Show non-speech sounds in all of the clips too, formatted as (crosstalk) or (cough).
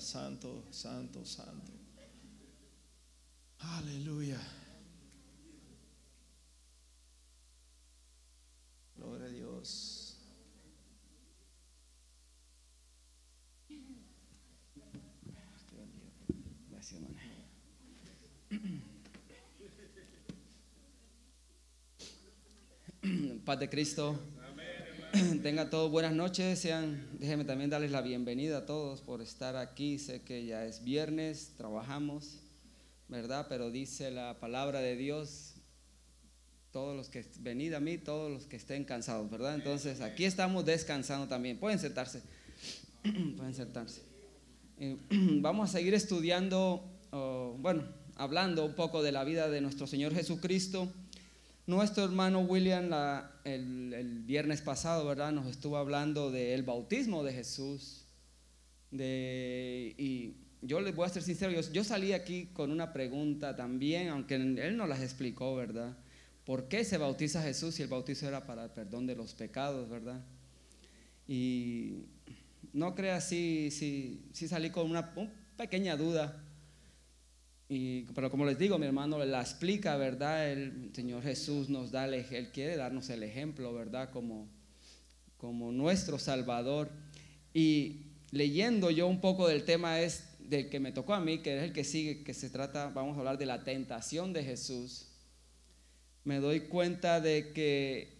Santo, santo, santo. Aleluya. Gloria a Dios. Gracias, hermano. Paz de Cristo. (clears throat) Tenga todos buenas noches. Sean, déjenme también darles la bienvenida a todos por estar aquí. Sé que ya es viernes, trabajamos, ¿verdad? Pero dice la palabra de Dios, todos los que venid a mí, todos los que estén cansados, ¿verdad? Entonces aquí estamos descansando también. Pueden sentarse. (clears throat) Pueden sentarse. Eh, (clears throat) vamos a seguir estudiando, oh, bueno, hablando un poco de la vida de nuestro Señor Jesucristo. Nuestro hermano William el, viernes pasado, ¿verdad? Nos estuvo hablando del bautismo de Jesús. De, y yo les voy a ser sincero, yo, salí aquí con una pregunta también, aunque él no las explicó, ¿verdad? ¿Por qué se bautiza Jesús si el bautizo era para el perdón de los pecados, ¿verdad? Y no crea si, si, si salí con una un pequeña duda. Pero como les digo, mi hermano la explica, ¿verdad? El Señor Jesús nos da, el Él quiere darnos el ejemplo, ¿verdad? Como, como nuestro Salvador. Y leyendo yo un poco del tema es del que me tocó a mí, que es el que sigue, que se trata, vamos a hablar de la tentación de Jesús. Me doy cuenta de que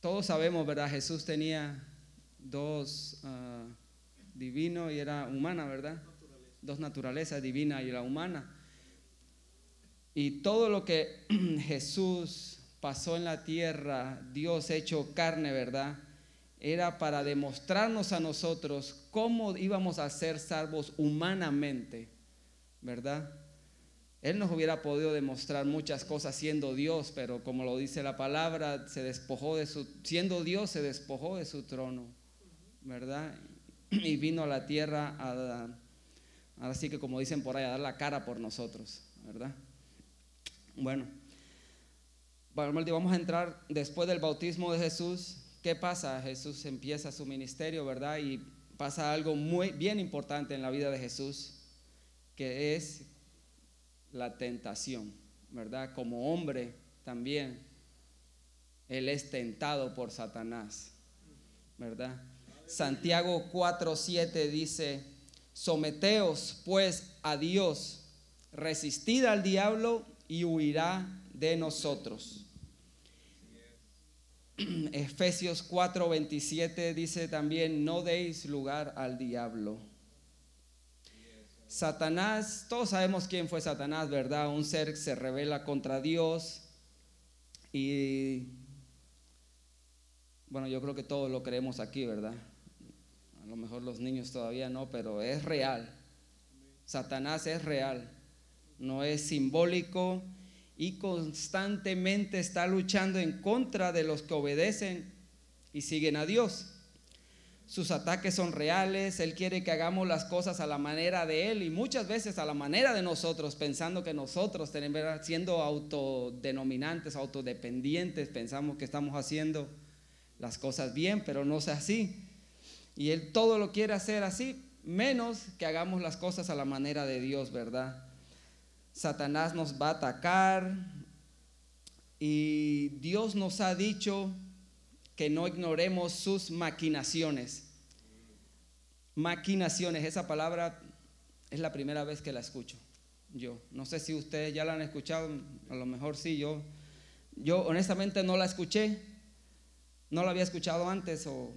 todos sabemos, ¿verdad? Jesús tenía dos, ah, divino y era humana, ¿verdad? Dos naturalezas, divina y la humana. Y todo lo que (clears throat) Jesús pasó en la tierra, Dios hecho carne, ¿verdad? Era para demostrarnos a nosotros cómo íbamos a ser salvos humanamente, ¿verdad? Él nos hubiera podido demostrar muchas cosas siendo Dios, pero como lo dice la palabra, se despojó de su, siendo Dios se despojó de su trono, ¿verdad? (clears throat) Y vino a la tierra a, ahora sí que como dicen por ahí, a dar la cara por nosotros, ¿verdad? Bueno, bueno, vamos a entrar después del bautismo de Jesús. ¿Qué pasa? Jesús empieza su ministerio, ¿verdad? Y pasa algo muy bien importante en la vida de Jesús, que es la tentación, ¿verdad? Como hombre también, él es tentado por Satanás, ¿verdad? Santiago 4:7 dice, someteos pues a Dios, resistid al diablo y huirá de nosotros. (clears throat) Efesios 4:27 dice también, no deis lugar al diablo. Satanás, todos sabemos quién fue Satanás, ¿verdad? Un ser que se revela contra Dios y bueno, yo creo que todos lo creemos aquí, ¿verdad? Lo mejor los niños todavía no, pero es real. Satanás es real, no es simbólico y constantemente está luchando en contra de los que obedecen y siguen a Dios. Sus ataques son reales, Él quiere que hagamos las cosas a la manera de Él y muchas veces a la manera de nosotros, pensando que nosotros siendo autodenominantes, autodependientes, pensamos que estamos haciendo las cosas bien, pero no es así. Y Él todo lo quiere hacer así, menos que hagamos las cosas a la manera de Dios, ¿verdad? Satanás nos va a atacar y Dios nos ha dicho que no ignoremos sus maquinaciones. Maquinaciones, esa palabra es la primera vez que la escucho. Yo, no sé si ustedes ya la han escuchado, a lo mejor sí, yo, yo honestamente no la escuché, no la había escuchado antes o,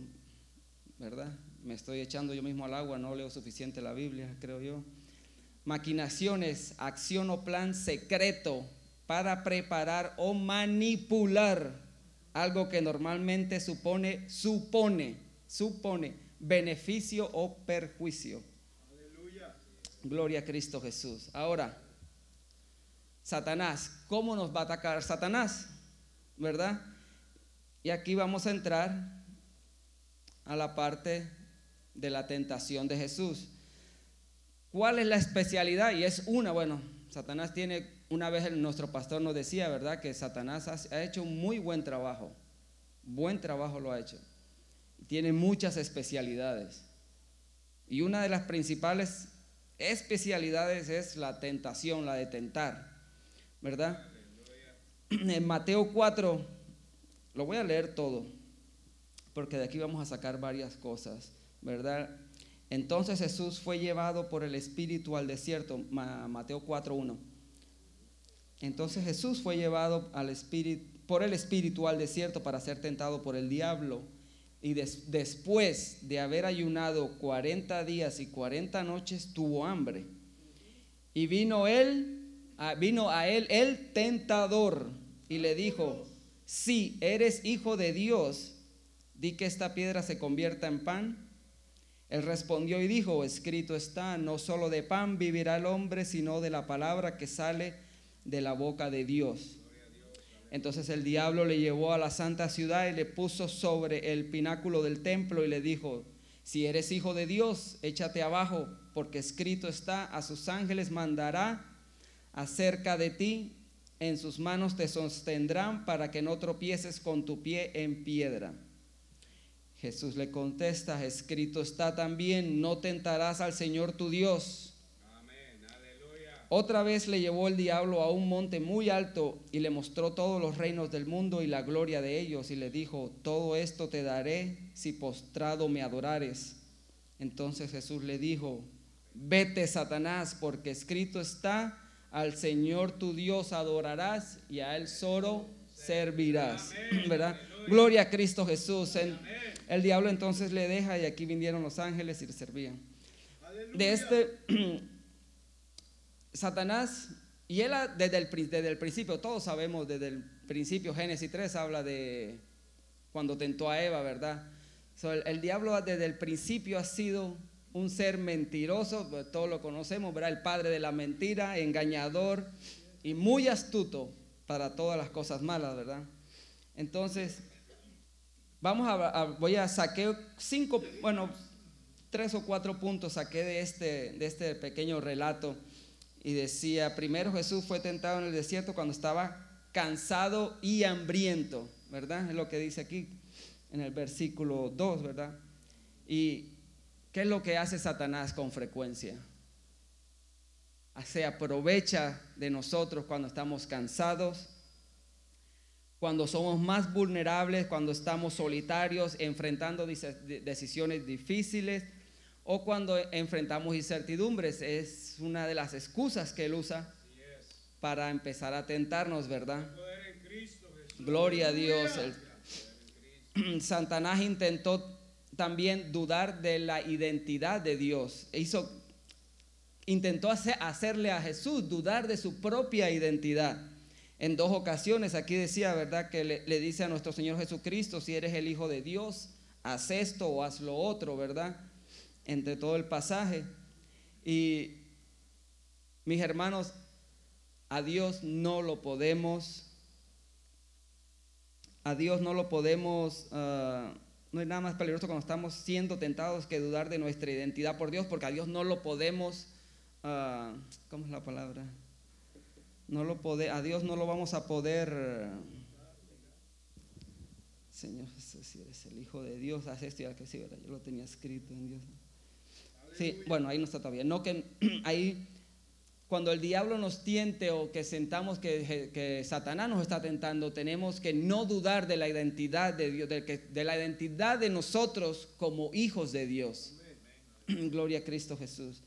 ¿verdad? Me estoy echando yo mismo al agua, no leo suficiente la Biblia, creo yo. Maquinaciones, acción o plan secreto para preparar o manipular algo que normalmente supone, supone, supone beneficio o perjuicio. Gloria a Cristo Jesús. Ahora, Satanás, ¿cómo nos va a atacar Satanás? ¿Verdad? Y aquí vamos a entrar a la parte de la tentación de Jesús. ¿Cuál es la especialidad? Y es una, bueno, Satanás tiene, una vez nuestro pastor nos decía, ¿verdad? Que Satanás ha hecho un muy buen trabajo. Buen trabajo lo ha hecho. Tiene muchas especialidades. Y una de las principales especialidades es la tentación, la de tentar, ¿verdad? (clears throat) En Mateo 4, lo voy a leer todo, porque de aquí vamos a sacar varias cosas, ¿verdad? Entonces Jesús fue llevado por el Espíritu al desierto, Mateo 4.1. Entonces Jesús fue llevado al espíritu, por el Espíritu al desierto para ser tentado por el diablo. Y después de haber ayunado 40 días y 40 noches, tuvo hambre. Y vino él, vino a él el tentador y le dijo, si eres hijo de Dios, di que esta piedra se convierta en pan. Él respondió y dijo, escrito está, no solo de pan vivirá el hombre, sino de la palabra que sale de la boca de Dios. Entonces el diablo le llevó a la santa ciudad y le puso sobre el pináculo del templo y le dijo, si eres hijo de Dios, échate abajo, porque escrito está, a sus ángeles mandará acerca de ti, en sus manos te sostendrán para que no tropieces con tu pie en piedra. Jesús le contesta, escrito está también, no tentarás al Señor tu Dios. Otra vez le llevó el diablo a un monte muy alto y le mostró todos los reinos del mundo y la gloria de ellos y le dijo, todo esto te daré si postrado me adorares. Entonces Jesús le dijo, vete Satanás, porque escrito está, al Señor tu Dios adorarás y a él solo servirás. ¿Verdad? Gloria a Cristo Jesús. El diablo entonces le deja y aquí vinieron los ángeles y le servían. De este (clears throat) Satanás, y él desde el, desde el principio, todos sabemos desde el principio, Génesis 3 habla de cuando tentó a Eva, ¿verdad? el, diablo desde el principio ha sido un ser mentiroso, pues, todos lo conocemos, ¿verdad? El padre de la mentira, engañador y muy astuto para todas las cosas malas, ¿verdad? Entonces, Vamos a, voy a saqué cinco, bueno, tres o cuatro puntos saqué de este, de este pequeño relato. Y decía, primero Jesús fue tentado en el desierto cuando estaba cansado y hambriento, ¿verdad? Es lo que dice aquí en el versículo 2, ¿verdad? ¿Y qué es lo que hace Satanás con frecuencia? Se aprovecha de nosotros cuando estamos cansados, cuando somos más vulnerables, cuando estamos solitarios, enfrentando decisiones difíciles o cuando enfrentamos incertidumbres. Es una de las excusas que él usa para empezar a tentarnos, ¿verdad? Gloria a Dios. (clears throat) Satanás intentó también dudar de la identidad de Dios. Hizo, intentó hacerle a Jesús dudar de su propia identidad en dos ocasiones. Aquí decía, ¿verdad? Que le, dice a nuestro Señor Jesucristo, si eres el Hijo de Dios, haz esto o haz lo otro, ¿verdad? Entre todo el pasaje. Y mis hermanos, a Dios no lo podemos, a Dios no lo podemos, ah, no hay nada más peligroso cuando estamos siendo tentados que dudar de nuestra identidad por Dios, porque a Dios no lo podemos, uh, ¿cómo es la palabra? No lo a Dios no lo vamos a poder. Señor si eres el Hijo de Dios, haz esto y que sí, ¿verdad? Yo lo tenía escrito en Dios. Sí, bueno, ahí no está todavía. No que (clears throat) ahí, cuando el diablo nos tiente o que sentamos que, que Satanás nos está tentando, tenemos que no dudar de la identidad de Dios, de la identidad de nosotros como hijos de Dios. (clears throat) Gloria a Cristo Jesús.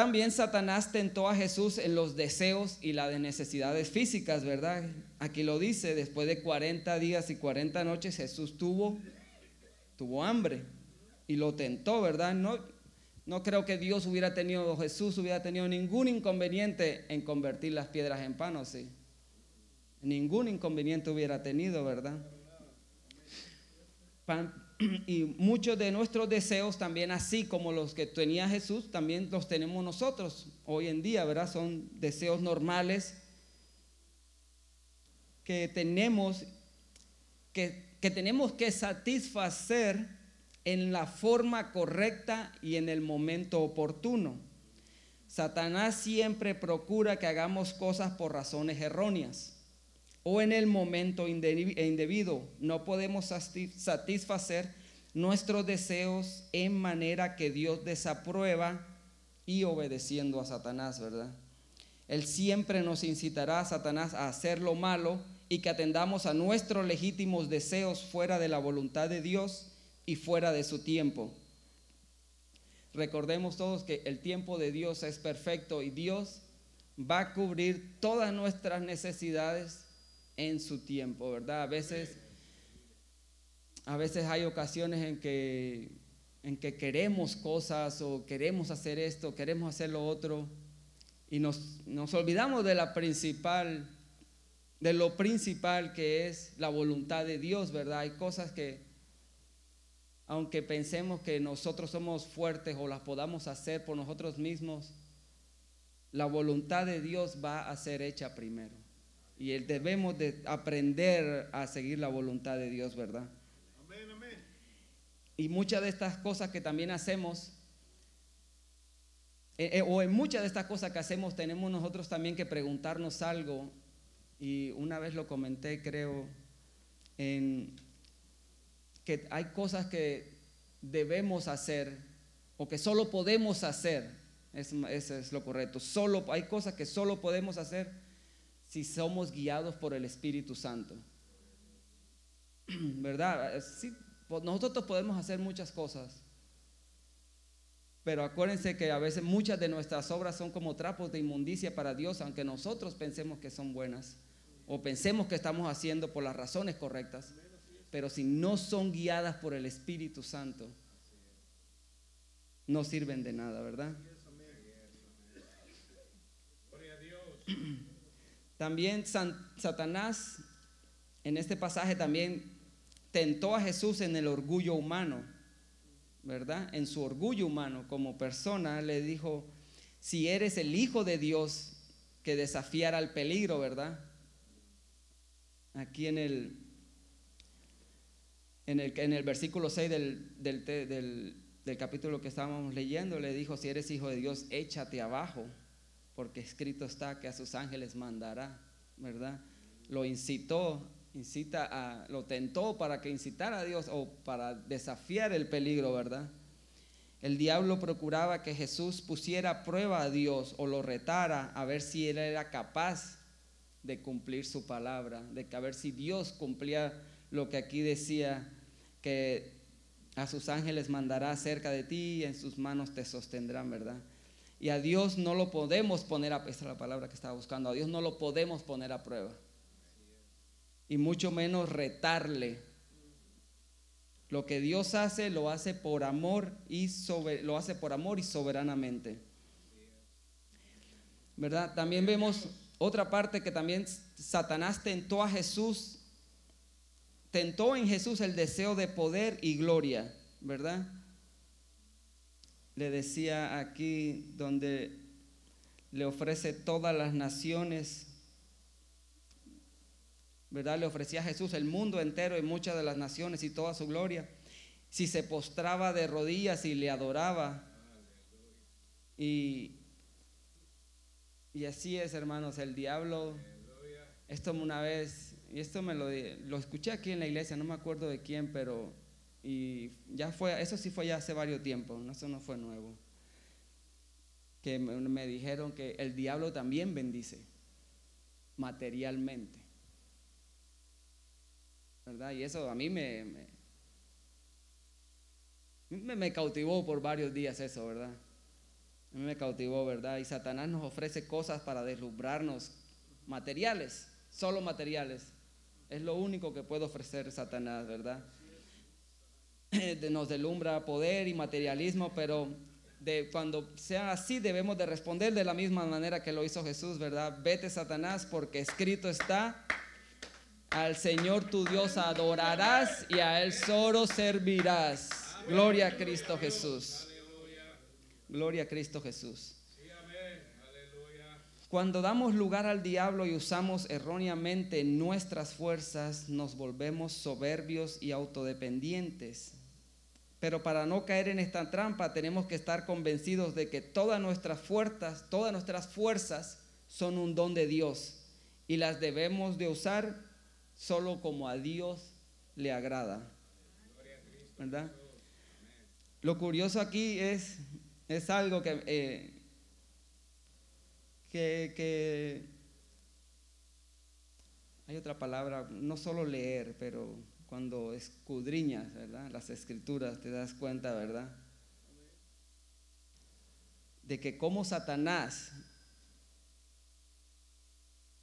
También Satanás tentó a Jesús en los deseos y las necesidades físicas, ¿verdad? Aquí lo dice, después de 40 días y 40 noches Jesús tuvo, tuvo hambre y lo tentó, ¿verdad? No, no creo que Dios hubiera tenido, Jesús hubiera tenido ningún inconveniente en convertir las piedras en pan, ¿o sí? Ningún inconveniente hubiera tenido, ¿verdad? Pan, y muchos de nuestros deseos también, así como los que tenía Jesús, también los tenemos nosotros hoy en día, ¿verdad? Son deseos normales que tenemos que, que tenemos que satisfacer en la forma correcta y en el momento oportuno. Satanás siempre procura que hagamos cosas por razones erróneas o en el momento indebido. No podemos satisfacer nuestros deseos en manera que Dios desaprueba y obedeciendo a Satanás, ¿verdad? Él siempre nos incitará a Satanás a hacer lo malo y que atendamos a nuestros legítimos deseos fuera de la voluntad de Dios y fuera de su tiempo. Recordemos todos que el tiempo de Dios es perfecto y Dios va a cubrir todas nuestras necesidades en su tiempo, ¿verdad? A veces, a veces hay ocasiones en que, en que queremos cosas o queremos hacer esto, queremos hacer lo otro y nos, nos olvidamos de la principal, de lo principal que es la voluntad de Dios, ¿verdad? Hay cosas que aunque pensemos que nosotros somos fuertes o las podamos hacer por nosotros mismos, la voluntad de Dios va a ser hecha primero. Y debemos de aprender a seguir la voluntad de Dios, ¿verdad? Amén, amén. Y muchas de estas cosas que también hacemos, eh, eh, o en muchas de estas cosas que hacemos, tenemos nosotros también que preguntarnos algo. Y una vez lo comenté, creo, en que hay cosas que debemos hacer o que solo podemos hacer. eso es lo correcto. Solo, hay cosas que solo podemos hacer si somos guiados por el Espíritu Santo. (clears throat) ¿Verdad? Sí, pues nosotros podemos hacer muchas cosas. Pero acuérdense que a veces muchas de nuestras obras son como trapos de inmundicia para Dios, aunque nosotros pensemos que son buenas o pensemos que estamos haciendo por las razones correctas pero si no son guiadas por el Espíritu Santo, no sirven de nada, ¿verdad? También Satanás en este pasaje también tentó a Jesús en el orgullo humano, ¿verdad? En su orgullo humano como persona le dijo, si eres el Hijo de Dios, que desafiara al peligro, ¿verdad? Aquí en el en el, en el versículo 6 del, del, del, capítulo que estábamos leyendo, le dijo, si eres hijo de Dios, échate abajo, porque escrito está que a sus ángeles mandará, ¿verdad? Lo incitó, incita a, lo tentó para que incitara a Dios o para desafiar el peligro, ¿verdad? El diablo procuraba que Jesús pusiera prueba a Dios o lo retara a ver si él era capaz de cumplir su palabra, de que a ver si Dios cumplía lo que aquí decía que a sus ángeles mandará cerca de ti y en sus manos te sostendrán, ¿verdad? Y a Dios no lo podemos poner a esta es la palabra que estaba buscando, a Dios no lo podemos poner a prueba. Y mucho menos retarle. Lo que Dios hace lo hace por amor y lo hace por amor y soberanamente. ¿Verdad? También vemos otra parte que también Satanás tentó a Jesús tentó en Jesús el deseo de poder y gloria, ¿verdad? Le decía aquí donde le ofrece todas las naciones, ¿verdad? Le ofrecía a Jesús el mundo entero y muchas de las naciones y toda su gloria. Si se postraba de rodillas y le adoraba. Y, y así es, hermanos, el diablo. Esto una vez y esto me lo, lo escuché aquí en la iglesia, no me acuerdo de quién, pero y ya fue, eso sí fue ya hace varios tiempos, eso no fue nuevo. Que me, dijeron que el diablo también bendice materialmente. ¿Verdad? Y eso a mí me, me, me cautivó por varios días eso, ¿verdad? A mí me cautivó, ¿verdad? Y Satanás nos ofrece cosas para deslumbrarnos materiales, solo materiales. Es lo único que puede ofrecer Satanás, ¿verdad? Nos delumbra poder y materialismo, pero de cuando sea así debemos de responder de la misma manera que lo hizo Jesús, ¿verdad? Vete Satanás porque escrito está, al Señor tu Dios adorarás y a Él solo servirás. Gloria a Cristo Jesús. Gloria a Cristo Jesús. Cuando damos lugar al diablo y usamos erróneamente nuestras fuerzas, nos volvemos soberbios y autodependientes. Pero para no caer en esta trampa tenemos que estar convencidos de que todas nuestras fuerzas, todas nuestras fuerzas son un don de Dios y las debemos de usar solo como a Dios le agrada. ¿verdad? Lo curioso aquí es, es algo que, eh, que, que, hay otra palabra, no solo leer, pero cuando escudriñas, ¿verdad? Las escrituras, te das cuenta, ¿verdad? De que como Satanás,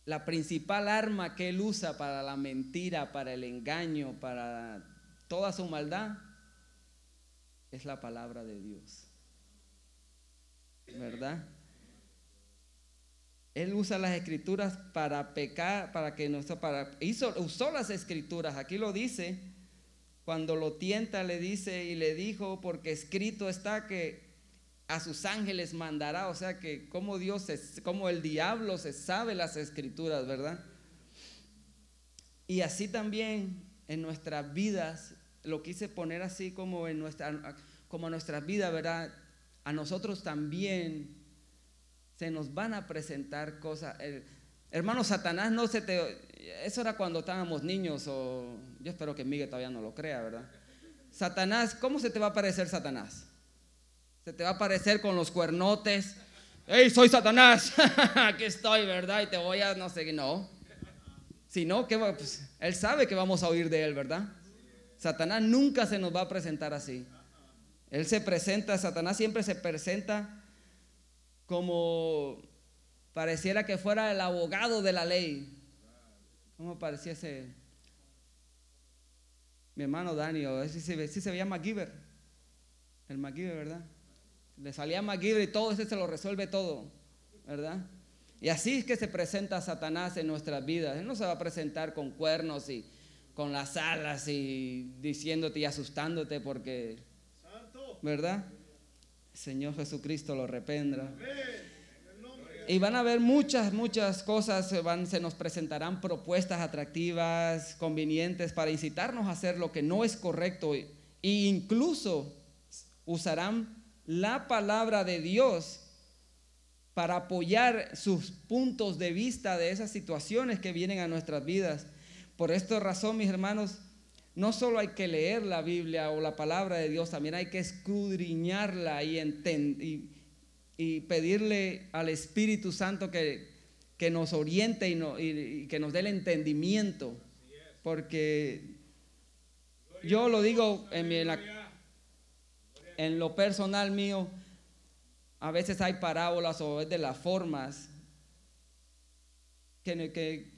la principal arma que él usa para la mentira, para el engaño, para toda su maldad, es la palabra de Dios. ¿Verdad? Él usa las escrituras para pecar, para que no para hizo, usó las escrituras, aquí lo dice, cuando lo tienta le dice y le dijo, porque escrito está que a sus ángeles mandará, o sea que como Dios, como el diablo se sabe las escrituras, ¿verdad? Y así también en nuestras vidas lo quise poner así como en nuestra, como nuestra vida, ¿verdad? A nosotros también se nos van a presentar cosas. hermano, Satanás no se te... Eso era cuando estábamos niños o yo espero que Miguel todavía no lo crea, ¿verdad? Satanás, ¿cómo se te va a parecer Satanás? Se te va a aparecer con los cuernotes. ¡Hey, soy Satanás! (laughs) Aquí estoy, ¿verdad? Y te voy a, no sé, no. Si no, ¿qué pues, él sabe que vamos a oír de él, ¿verdad? Satanás nunca se nos va a presentar así. Él se presenta, Satanás siempre se presenta como pareciera que fuera el abogado de la ley. ¿Cómo pareciese? Mi hermano Dani, o si se, se veía MacGyver. El MacGyver, ¿verdad? Le salía MacGyver y todo ese se lo resuelve todo, ¿verdad? Y así es que se presenta Satanás en nuestras vidas. Él no se va a presentar con cuernos y con las alas y diciéndote y asustándote porque, ¿verdad? Señor Jesucristo lo rependra. Y van a haber muchas, muchas cosas, se, van, se nos presentarán propuestas atractivas, convenientes para incitarnos a hacer lo que no es correcto. E incluso usarán la palabra de Dios para apoyar sus puntos de vista de esas situaciones que vienen a nuestras vidas. Por esta razón, mis hermanos, no solo hay que leer la Biblia o la palabra de Dios, también hay que escudriñarla y, y, pedirle al Espíritu Santo que, nos oriente y, y, que nos dé el entendimiento. Porque yo lo digo en, mi, en lo personal mío, a veces hay parábolas o de las formas que,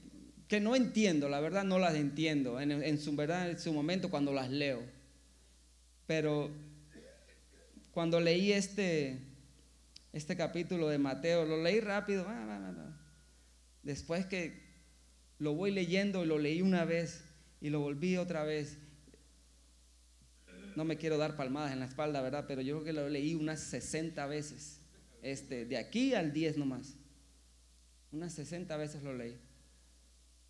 que no entiendo, la verdad no las entiendo en, su verdad en su momento cuando las leo. Pero cuando leí este, este capítulo de Mateo, lo leí rápido. Después que lo voy leyendo y lo leí una vez y lo volví otra vez. No me quiero dar palmadas en la espalda, ¿verdad? Pero yo creo que lo leí unas 60 veces. Este, de aquí al 10 nomás. Unas 60 veces lo leí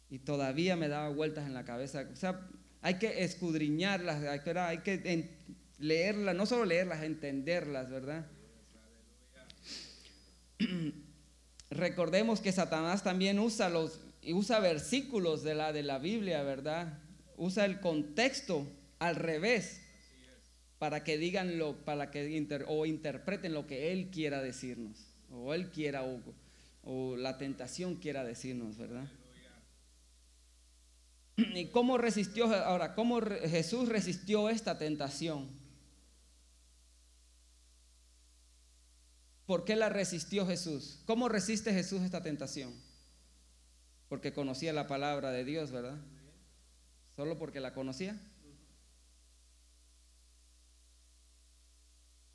y todavía me daba vueltas en la cabeza. O sea, hay que escudriñarlas, hay que, leerlas, no solo leerlas, entenderlas, ¿verdad? (clears throat) Recordemos que Satanás también usa los usa versículos de la de la Biblia, ¿verdad? Usa el contexto al revés para que digan lo para que o interpreten lo que él quiera decirnos o él quiera o la tentación quiera decirnos, ¿verdad? (clears throat) ¿Y cómo resistió ahora? ¿Cómo Jesús resistió esta tentación? ¿Por qué la resistió Jesús? ¿Cómo resiste Jesús esta tentación? Porque conocía la palabra de Dios, ¿verdad? ¿Solo porque la conocía?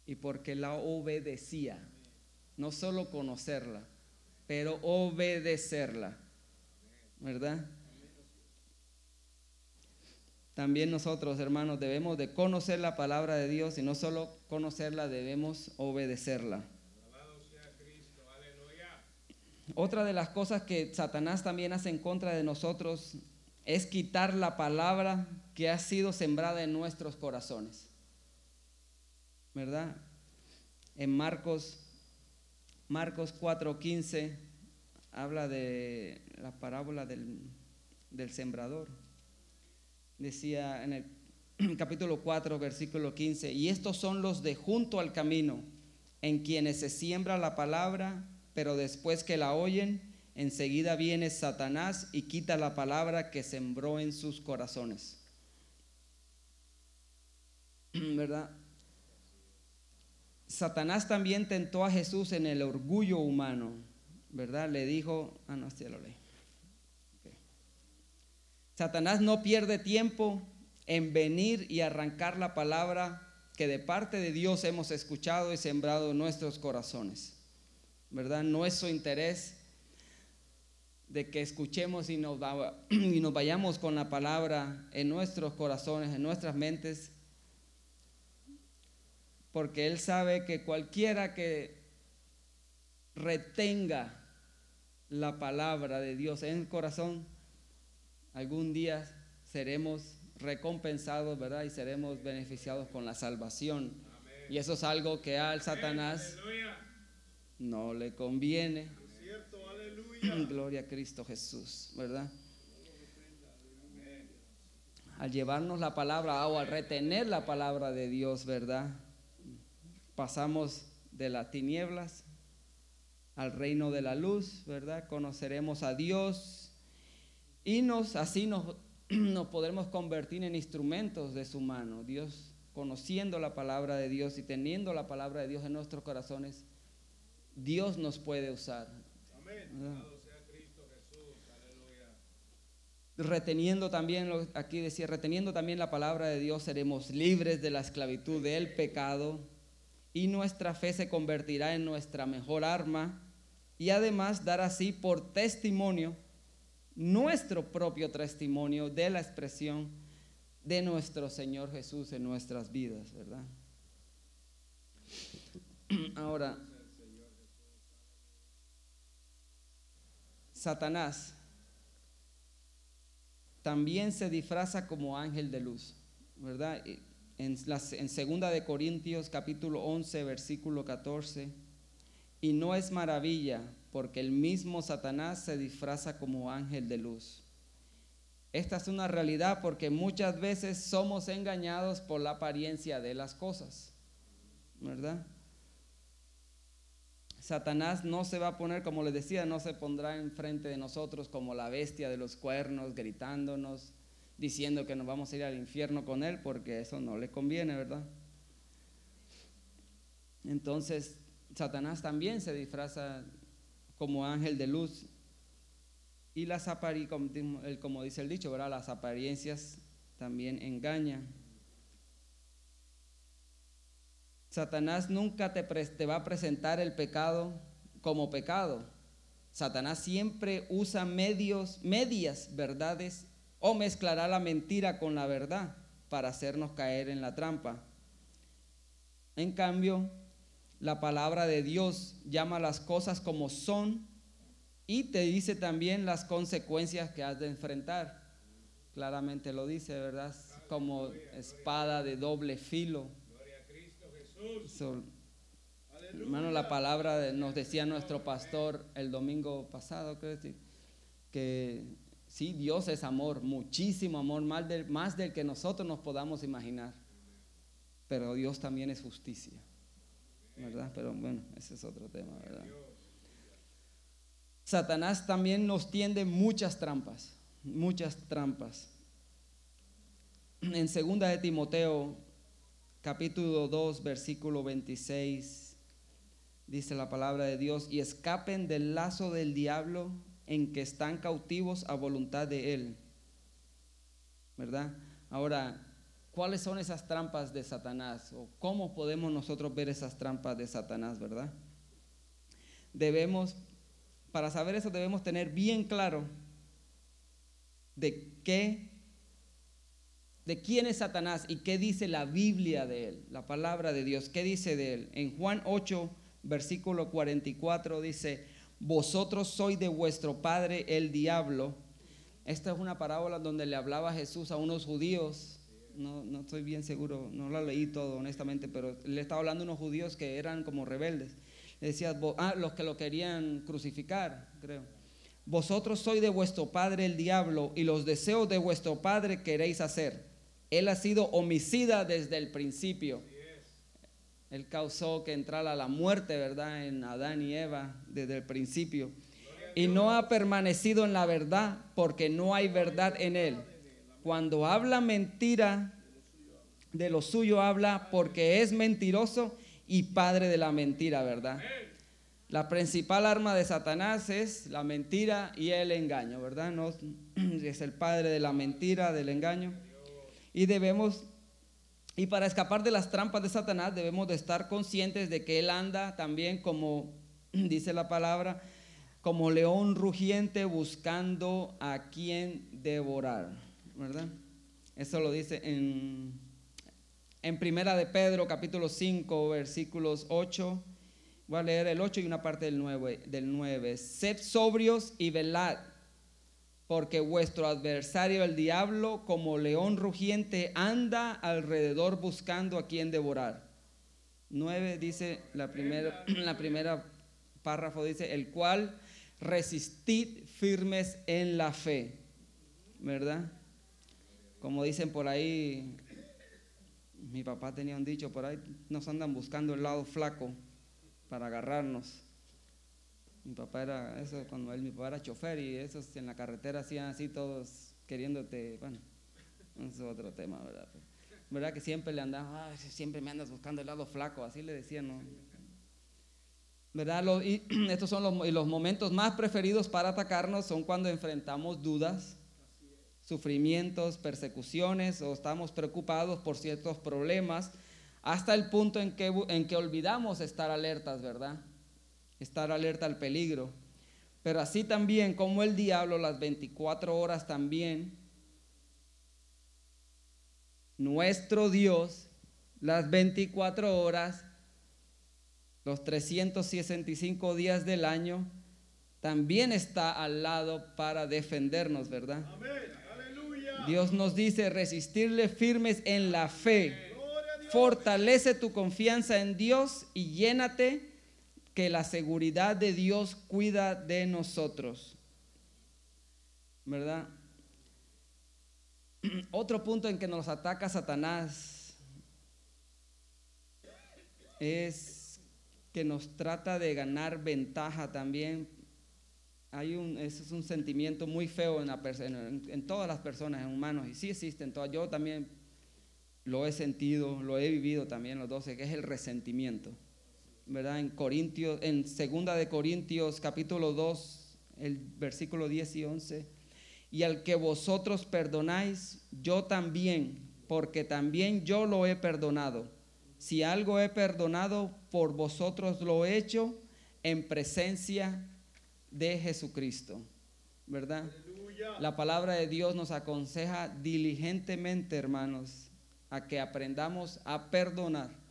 Y porque la obedecía. No solo conocerla, pero obedecerla. ¿Verdad? También nosotros, hermanos, debemos de conocer la palabra de Dios y no solo conocerla, debemos obedecerla. Otra de las cosas que Satanás también hace en contra de nosotros es quitar la palabra que ha sido sembrada en nuestros corazones. ¿Verdad? En Marcos Marcos 4:15 habla de la parábola del, del sembrador decía en el (clears throat) capítulo 4, versículo 15. Y estos son los de junto al camino, en quienes se siembra la palabra, pero después que la oyen, enseguida viene Satanás y quita la palabra que sembró en sus corazones. (clears throat) ¿Verdad? Satanás también tentó a Jesús en el orgullo humano, ¿verdad? Le dijo, ah, no, este lo leí. Satanás no pierde tiempo en venir y arrancar la palabra que de parte de Dios hemos escuchado y sembrado en nuestros corazones. ¿Verdad? No es su interés de que escuchemos y nos, (clears throat) y nos vayamos con la palabra en nuestros corazones, en nuestras mentes, porque Él sabe que cualquiera que retenga la palabra de Dios en el corazón, algún día seremos recompensados, ¿verdad? Y seremos beneficiados con la salvación. Y eso es algo que al Satanás no le conviene. (clears throat) Gloria a Cristo Jesús, ¿verdad? Al llevarnos la palabra o al retener la palabra de Dios, ¿verdad? Pasamos de las tinieblas al reino de la luz, ¿verdad? Conoceremos a Dios y nos así nos (clears throat) nos podremos convertir en instrumentos de su mano. Dios, conociendo la palabra de Dios y teniendo la palabra de Dios en nuestros corazones, Dios nos puede usar. Amén. Reteniendo también, aquí decía, reteniendo también la palabra de Dios, seremos libres de la esclavitud del pecado y nuestra fe se convertirá en nuestra mejor arma y además dar así por testimonio nuestro propio testimonio de la expresión de nuestro Señor Jesús en nuestras vidas, ¿verdad? (clears throat) Ahora, Satanás también se disfraza como ángel de luz, ¿verdad? En, en segunda de Corintios capítulo 11, versículo 14, y no es maravilla porque el mismo Satanás se disfraza como ángel de luz. Esta es una realidad porque muchas veces somos engañados por la apariencia de las cosas, ¿verdad? Satanás no se va a poner, como les decía, no se pondrá enfrente de nosotros como la bestia de los cuernos, gritándonos, diciendo que nos vamos a ir al infierno con él, porque eso no le conviene, ¿verdad? Entonces, Satanás también se disfraza como ángel de luz. Y las apariencias, como dice el dicho, ¿verdad? las apariencias también engañan. Satanás nunca te, te va a presentar el pecado como pecado. Satanás siempre usa medios, medias verdades o mezclará la mentira con la verdad para hacernos caer en la trampa. En cambio, la palabra de Dios llama las cosas como son y te dice también las consecuencias que has de enfrentar. Claramente lo dice, ¿verdad? Como espada de doble filo. hermano, la palabra nos decía nuestro pastor el domingo pasado, que sí, Dios es amor, muchísimo amor, más del que nosotros nos podamos imaginar. Pero Dios también es justicia. ¿Verdad? Pero bueno, ese es otro tema, ¿verdad? Satanás también nos tiende muchas trampas, muchas trampas. En segunda de Timoteo, capítulo 2, versículo 26, dice la palabra de Dios, y escapen del lazo del diablo en que están cautivos a voluntad de él. ¿Verdad? Ahora, ¿Cuáles son esas trampas de Satanás? ¿O cómo podemos nosotros ver esas trampas de Satanás, verdad? Debemos, para saber eso, debemos tener bien claro de qué, de quién es Satanás y qué dice la Biblia de él, la palabra de Dios, qué dice de él. En Juan 8, versículo 44 dice, vosotros sois de vuestro padre el diablo. Esta es una parábola donde le hablaba Jesús a unos judíos no, no estoy bien seguro, no lo leí todo honestamente, pero le estaba hablando a unos judíos que eran como rebeldes. Le decía, ah, los que lo querían crucificar, creo. Vosotros sois de vuestro padre el diablo y los deseos de vuestro padre queréis hacer. Él ha sido homicida desde el principio. Él causó que entrara la muerte, ¿verdad? En Adán y Eva desde el principio. Y no ha permanecido en la verdad porque no hay verdad en él. Cuando habla mentira, de lo suyo habla porque es mentiroso y padre de la mentira, ¿verdad? La principal arma de Satanás es la mentira y el engaño, ¿verdad? (clears throat) Es el padre de la mentira, del engaño. Y debemos y para escapar de las trampas de Satanás debemos de estar conscientes de que Él anda también como (clears throat) dice la palabra, como león rugiente buscando a quien devorar, ¿verdad? Eso lo dice en, en Primera de Pedro capítulo 5 versículos 8. Voy a leer el 8 y una parte del 9. Del 9. Sed sobrios y velad porque vuestro adversario el diablo como león rugiente anda alrededor buscando a quien devorar. 9 dice la primera, (clears throat) la primera párrafo dice, el cual resistid firmes en la fe, ¿verdad? Como dicen por ahí, mi papá tenía un dicho por ahí, nos andan buscando el lado flaco para agarrarnos. Mi papá era, eso cuando él, mi papá era chofer y esos en la carretera hacían así todos queriéndote, bueno, eso es otro tema, ¿verdad? ¿Verdad que siempre le andaban, siempre me andas buscando el lado flaco, así le decían, ¿no? ¿Verdad? y (clears throat) estos son los, los momentos más preferidos para atacarnos, son cuando enfrentamos dudas, sufrimientos, persecuciones o estamos preocupados por ciertos problemas, hasta el punto en que, en que olvidamos estar alertas, ¿verdad? estar alerta al peligro. Pero así también como el diablo las 24 horas también, nuestro Dios las 24 horas, los 365 días del año, también está al lado para defendernos, ¿verdad? Dios nos dice resistirle firmes en la fe. Fortalece tu confianza en Dios y llénate que la seguridad de Dios cuida de nosotros. ¿Verdad? (clears throat) Otro punto en que nos ataca Satanás es que nos trata de ganar ventaja también. Hay un, es un sentimiento muy feo en todas las personas, en humanos, y sí existen todas. Yo también lo he sentido, lo he vivido también los 12, que es el resentimiento. ¿verdad? En Corintios, en segunda de Corintios capítulo 2, el versículo 10 y 11. Y al que vosotros perdonáis, yo también, porque también yo lo he perdonado. Si algo he perdonado, por vosotros lo he hecho en presencia de Jesucristo. ¿Verdad? La palabra de Dios nos aconseja diligentemente, hermanos, a que aprendamos a perdonar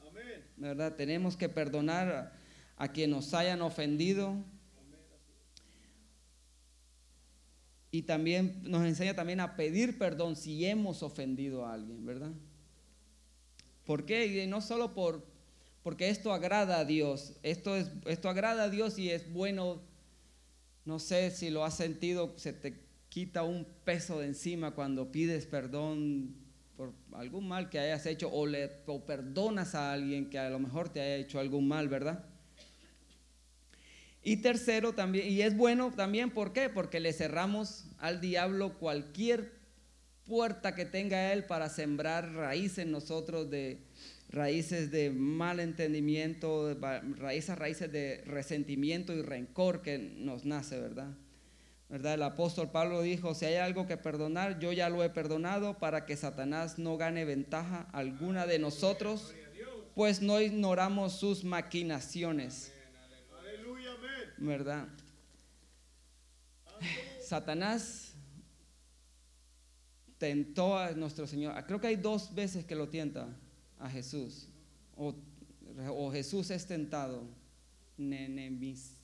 ¿verdad? Tenemos que perdonar a, quien nos hayan ofendido. Y también nos enseña también a pedir perdón si hemos ofendido a alguien, ¿verdad? ¿Por qué? Y no solo por, porque esto agrada a Dios. Esto, es, esto agrada a Dios y es bueno. No sé si lo has sentido, se te quita un peso de encima cuando pides perdón por algún mal que hayas hecho o, le, perdonas a alguien que a lo mejor te haya hecho algún mal, ¿verdad? Y tercero también, y es bueno también, ¿por qué? Porque le cerramos al diablo cualquier puerta que tenga él para sembrar raíces en nosotros de raíces de mal entendimiento, raíces, raíces de resentimiento y rencor que nos nace, ¿verdad? ¿verdad? El apóstol Pablo dijo, si hay algo que perdonar, yo ya lo he perdonado para que Satanás no gane ventaja alguna de nosotros, pues no ignoramos sus maquinaciones. ¿Verdad? (sighs) Satanás tentó a nuestro Señor. Creo que hay dos veces que lo tienta a Jesús. O, Jesús es tentado. Nenemice,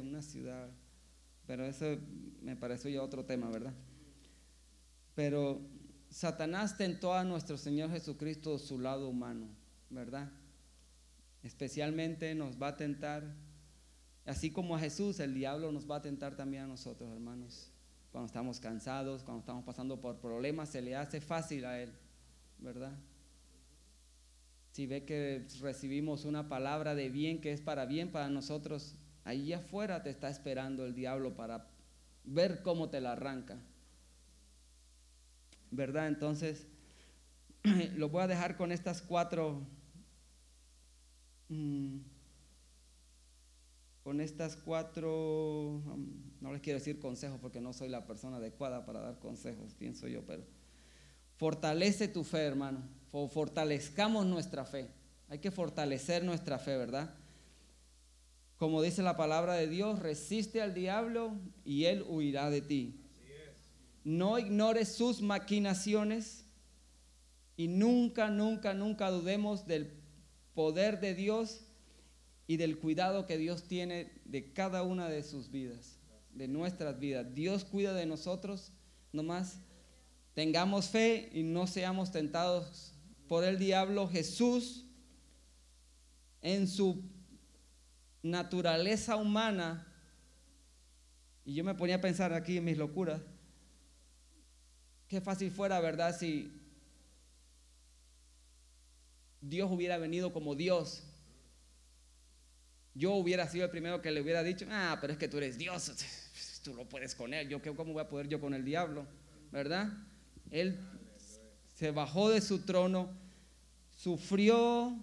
una ciudad pero eso me parece ya otro tema, ¿verdad? Pero Satanás tentó a nuestro Señor Jesucristo su lado humano, ¿verdad? Especialmente nos va a tentar, así como a Jesús, el diablo nos va a tentar también a nosotros, hermanos. cuando estamos cansados, cuando estamos pasando por problemas, se le hace fácil a Él, ¿verdad? Si ve que recibimos una palabra de bien que es para bien para nosotros, ahí afuera te está esperando el diablo para ver cómo te la arranca. ¿Verdad? Entonces, (clears throat) lo voy a dejar con estas cuatro... Mm, con estas cuatro, no les quiero decir consejos porque no soy la persona adecuada para dar consejos, pienso yo, pero fortalece tu fe, hermano, fortalezcamos nuestra fe. Hay que fortalecer nuestra fe, ¿verdad? Como dice la palabra de Dios, resiste al diablo y él huirá de ti. No ignores sus maquinaciones y nunca, nunca, nunca dudemos del poder de Dios y del cuidado que Dios tiene de cada una de sus vidas, de nuestras vidas. Dios cuida de nosotros, nomás tengamos fe y no seamos tentados por el diablo. Jesús, en su naturaleza humana, y yo me ponía a pensar aquí en mis locuras, qué fácil fuera, ¿verdad? Si Dios hubiera venido como Dios yo hubiera sido el primero que le hubiera dicho, ah, pero es que tú eres Dios, (laughs) tú lo puedes con él, yo cómo voy a poder yo con el diablo, ¿verdad? Él se bajó de su trono, sufrió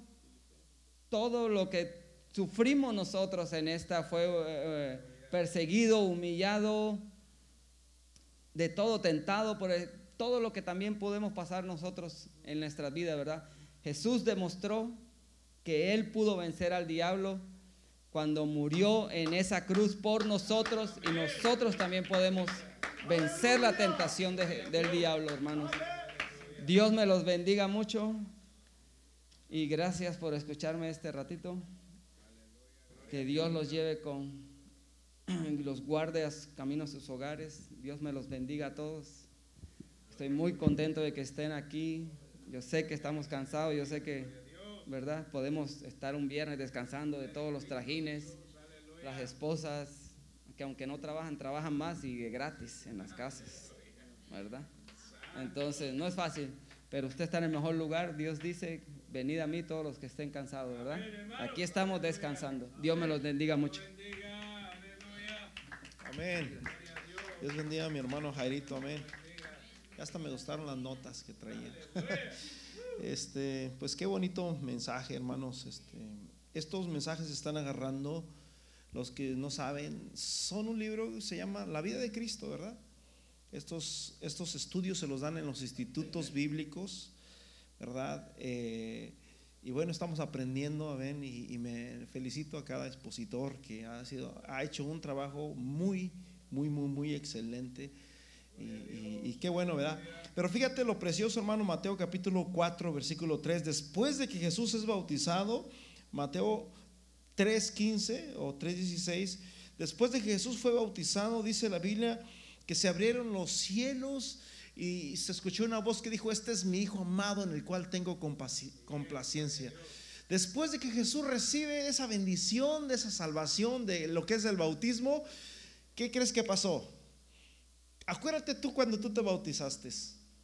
todo lo que sufrimos nosotros en esta, fue eh, perseguido, humillado, de todo tentado por todo lo que también podemos pasar nosotros en nuestra vida, ¿verdad? Jesús demostró que él pudo vencer al diablo cuando murió en esa cruz por nosotros y nosotros también podemos vencer la tentación del diablo, hermanos. Dios me los bendiga mucho y gracias por escucharme este ratito. Que Dios los lleve con (clears throat) los guardias caminos a sus hogares. Dios me los bendiga a todos. Estoy muy contento de que estén aquí. Yo sé que estamos cansados, yo sé que ¿verdad? Podemos estar un viernes descansando de todos los trajines, las esposas, que aunque no trabajan, trabajan más y gratis en las casas, ¿verdad? Entonces, no es fácil, pero usted está en el mejor lugar. Dios dice, venid a mí todos los que estén cansados, ¿verdad? Aquí estamos descansando. Dios me los bendiga mucho. Amén. Dios bendiga a mi hermano Jairito, amén. Ya hasta me gustaron las notas que traía. (laughs) Este, pues qué bonito mensaje, hermanos. Este, estos mensajes están agarrando, los que no saben, son un libro que se llama La vida de Cristo, ¿verdad? Estos, estos estudios se los dan en los institutos bíblicos, ¿verdad? Eh, y bueno, estamos aprendiendo, a ver, y, y, me felicito a cada expositor que ha, sido, ha hecho un trabajo muy, muy, muy, muy excelente. Y, qué bueno, ¿verdad? Pero fíjate lo precioso, hermano, Mateo capítulo 4, versículo 3. Después de que Jesús es bautizado, Mateo 3.15 o 3.16, después de que Jesús fue bautizado, dice la Biblia, que se abrieron los cielos y se escuchó una voz que dijo, este es mi Hijo amado en el cual tengo complacencia. Después de que Jesús recibe esa bendición, de esa salvación, de lo que es el bautismo, ¿qué crees que pasó? Acuérdate tú cuando tú te bautizaste.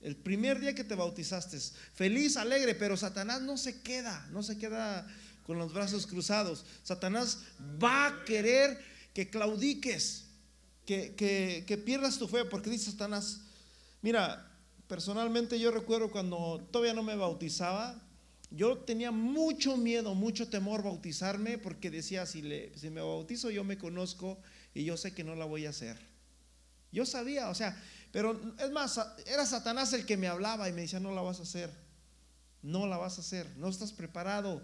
El primer día que te bautizaste, feliz, alegre, pero Satanás no se queda, no se queda con los brazos cruzados. Satanás va a querer que claudiques, que, que, pierdas tu fe, porque dice Satanás, mira, personalmente yo recuerdo cuando todavía no me bautizaba, yo tenía mucho miedo, mucho temor bautizarme, porque decía, si, le, si me bautizo yo me conozco y yo sé que no la voy a hacer. Yo sabía, o sea, pero es más, era Satanás el que me hablaba y me decía, no la vas a hacer, no la vas a hacer, no estás preparado,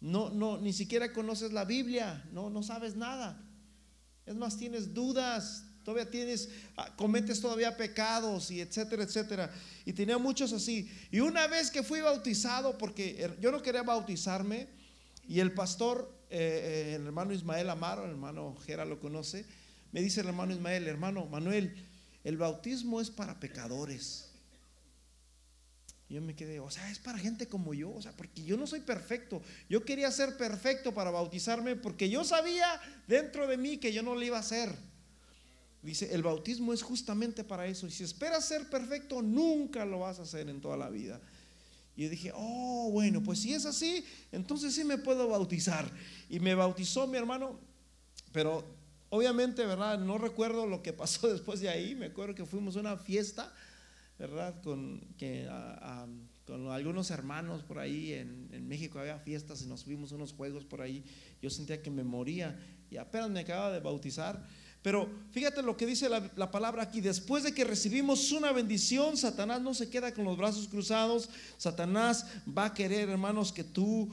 no, no, ni siquiera conoces la Biblia, no, no sabes nada. Es más, tienes dudas, todavía tienes, ah, cometes todavía pecados y etcétera, etcétera. Y tenía muchos así. Y una vez que fui bautizado, porque yo no quería bautizarme, y el pastor, eh, eh, el hermano Ismael Amaro, el hermano Gera lo conoce, me dice el hermano Ismael, hermano Manuel, el bautismo es para pecadores. Yo me quedé, o sea, es para gente como yo, o sea, porque yo no soy perfecto. Yo quería ser perfecto para bautizarme porque yo sabía dentro de mí que yo no lo iba a hacer. Dice, el bautismo es justamente para eso. Y si esperas ser perfecto, nunca lo vas a hacer en toda la vida. Y yo dije, oh, bueno, pues si es así, entonces sí me puedo bautizar. Y me bautizó mi hermano, pero obviamente, ¿verdad? No recuerdo lo que pasó (laughs) después de ahí. Me acuerdo que fuimos a una fiesta, ¿verdad? Con, que, con algunos hermanos por ahí en, México había fiestas y nos vimos unos juegos por ahí. Yo sentía que me moría y apenas me acababa de bautizar. Pero fíjate lo que dice la, palabra aquí. Después de que recibimos una bendición, Satanás no se queda con los brazos cruzados. Satanás va a querer, hermanos, que tú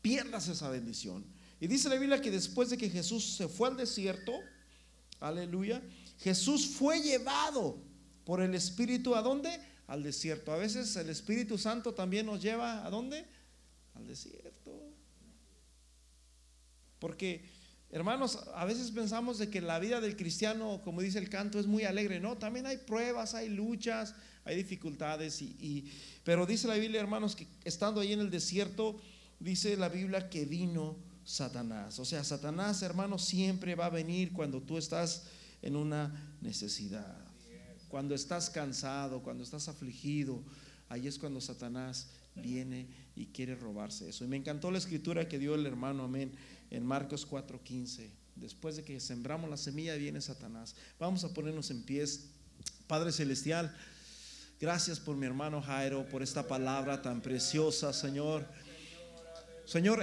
pierdas esa bendición. Y dice la Biblia que después de que Jesús se fue al desierto, aleluya, Jesús fue llevado por el Espíritu a dónde? Al desierto. A veces el Espíritu Santo también nos lleva a dónde? Al desierto. Porque Hermanos, a veces pensamos de que la vida del cristiano, como dice el canto, es muy alegre. No, también hay pruebas, hay luchas, hay dificultades. Y, pero dice la Biblia, hermanos, que estando ahí en el desierto, dice la Biblia que vino Satanás. O sea, Satanás, hermanos, siempre va a venir cuando tú estás en una necesidad. Cuando estás cansado, cuando estás afligido, ahí es cuando Satanás viene y quiere robarse eso. Y me encantó la escritura que dio el hermano, amén en Marcos 4:15. Después de que sembramos la semilla viene Satanás. Vamos a ponernos en pies. Padre Celestial, gracias por mi hermano Jairo, por esta palabra tan preciosa, Señor. Señor,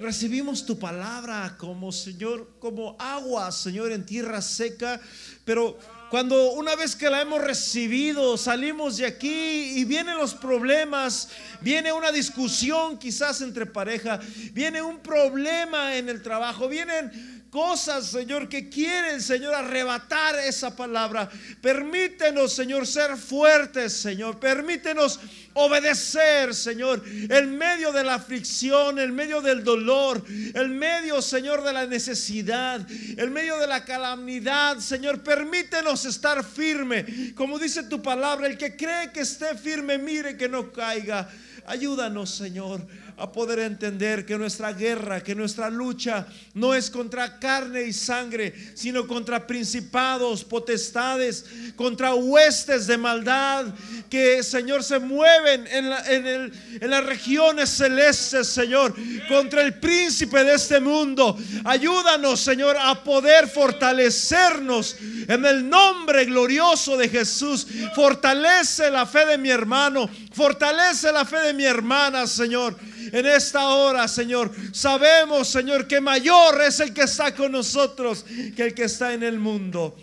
recibimos tu palabra como, Señor, como agua, Señor, en tierra seca, pero cuando una vez que la hemos recibido, salimos de aquí y vienen los problemas, viene una discusión quizás entre pareja, viene un problema en el trabajo, vienen cosas, Señor, que quieren, Señor, arrebatar esa palabra. Permítenos, Señor, ser fuertes, Señor. Permítenos obedecer, Señor, en medio de la aflicción, en medio del dolor, en medio, Señor, de la necesidad, en medio de la calamidad, Señor. Permítenos estar firme. Como dice tu palabra, el que cree que esté firme, mire que no caiga. Ayúdanos, Señor a poder entender que nuestra guerra, que nuestra lucha no es contra carne y sangre, sino contra principados, potestades, contra huestes de maldad que, Señor, se mueven en, en las regiones celestes, Señor, contra el príncipe de este mundo. Ayúdanos, Señor, a poder fortalecernos en el nombre glorioso de Jesús. Fortalece la fe de mi hermano, fortalece la fe de mi hermana, Señor en esta hora, Señor. Sabemos, Señor, que mayor es el que está con nosotros que el que está en el mundo.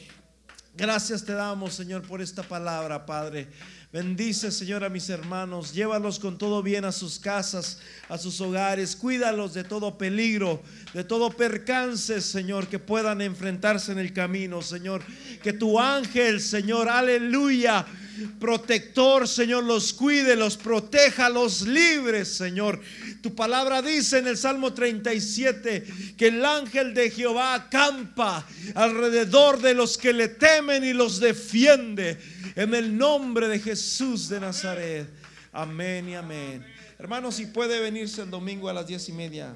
Gracias te damos, Señor, por esta palabra, Padre. Bendice, Señor, a mis hermanos. Llévalos con todo bien a sus casas, a sus hogares. Cuídalos de todo peligro, de todo percance, Señor, que puedan enfrentarse en el camino, Señor. Que tu ángel, Señor, aleluya protector, Señor, los cuide, los proteja, los libres, Señor. Tu palabra dice en el Salmo 37 que el ángel de Jehová acampa alrededor de los que le temen y los defiende. En el nombre de Jesús de Nazaret. Amén y amén. Hermanos, si puede venirse el domingo a las diez y media.